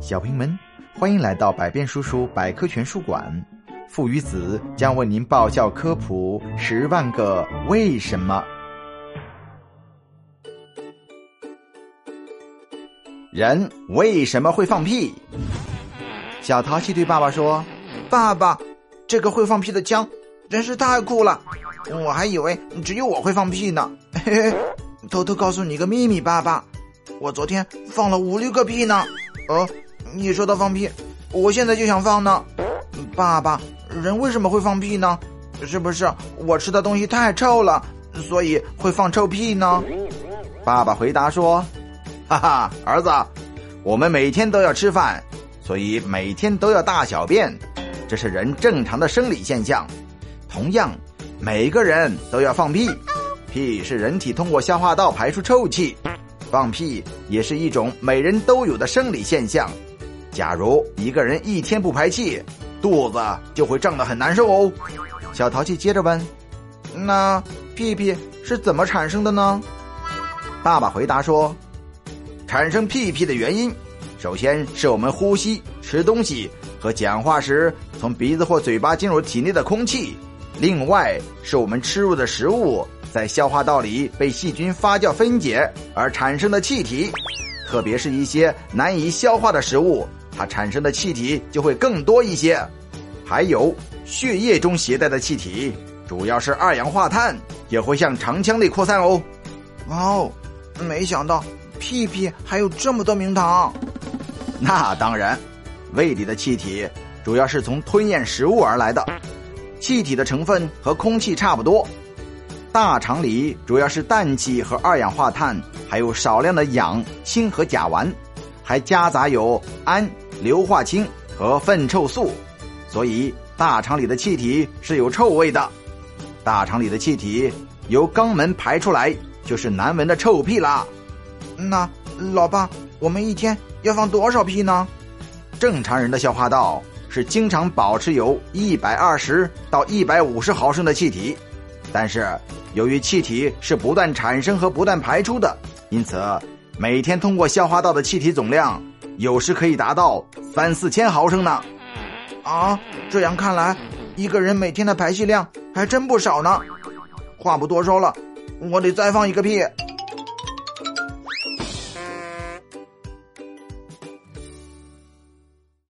小朋友们，欢迎来到百变叔叔百科全书馆。父与子将为您爆笑科普十万个为什么。人为什么会放屁？小淘气对爸爸说：“爸爸，这个会放屁的枪真是太酷了！我还以为只有我会放屁呢。嘿嘿，偷偷告诉你个秘密，爸爸，我昨天放了五六个屁呢。哦，你说到放屁，我现在就想放呢。爸爸，人为什么会放屁呢？是不是我吃的东西太臭了，所以会放臭屁呢？”爸爸回答说。哈哈，儿子，我们每天都要吃饭，所以每天都要大小便，这是人正常的生理现象。同样，每个人都要放屁，屁是人体通过消化道排出臭气，放屁也是一种每人都有的生理现象。假如一个人一天不排气，肚子就会胀得很难受哦。小淘气接着问：“那屁屁是怎么产生的呢？”爸爸回答说。产生屁屁的原因，首先是我们呼吸、吃东西和讲话时从鼻子或嘴巴进入体内的空气；另外是我们吃入的食物在消化道里被细菌发酵分解而产生的气体，特别是一些难以消化的食物，它产生的气体就会更多一些。还有血液中携带的气体，主要是二氧化碳，也会向肠腔内扩散哦。哦，没想到。屁屁还有这么多名堂，那当然，胃里的气体主要是从吞咽食物而来的，气体的成分和空气差不多。大肠里主要是氮气和二氧化碳，还有少量的氧、氢和甲烷，还夹杂有氨、硫化氢和粪臭素，所以大肠里的气体是有臭味的。大肠里的气体由肛门排出来，就是难闻的臭屁啦。那老爸，我们一天要放多少屁呢？正常人的消化道是经常保持有一百二十到一百五十毫升的气体，但是由于气体是不断产生和不断排出的，因此每天通过消化道的气体总量有时可以达到三四千毫升呢。啊，这样看来，一个人每天的排气量还真不少呢。话不多说了，我得再放一个屁。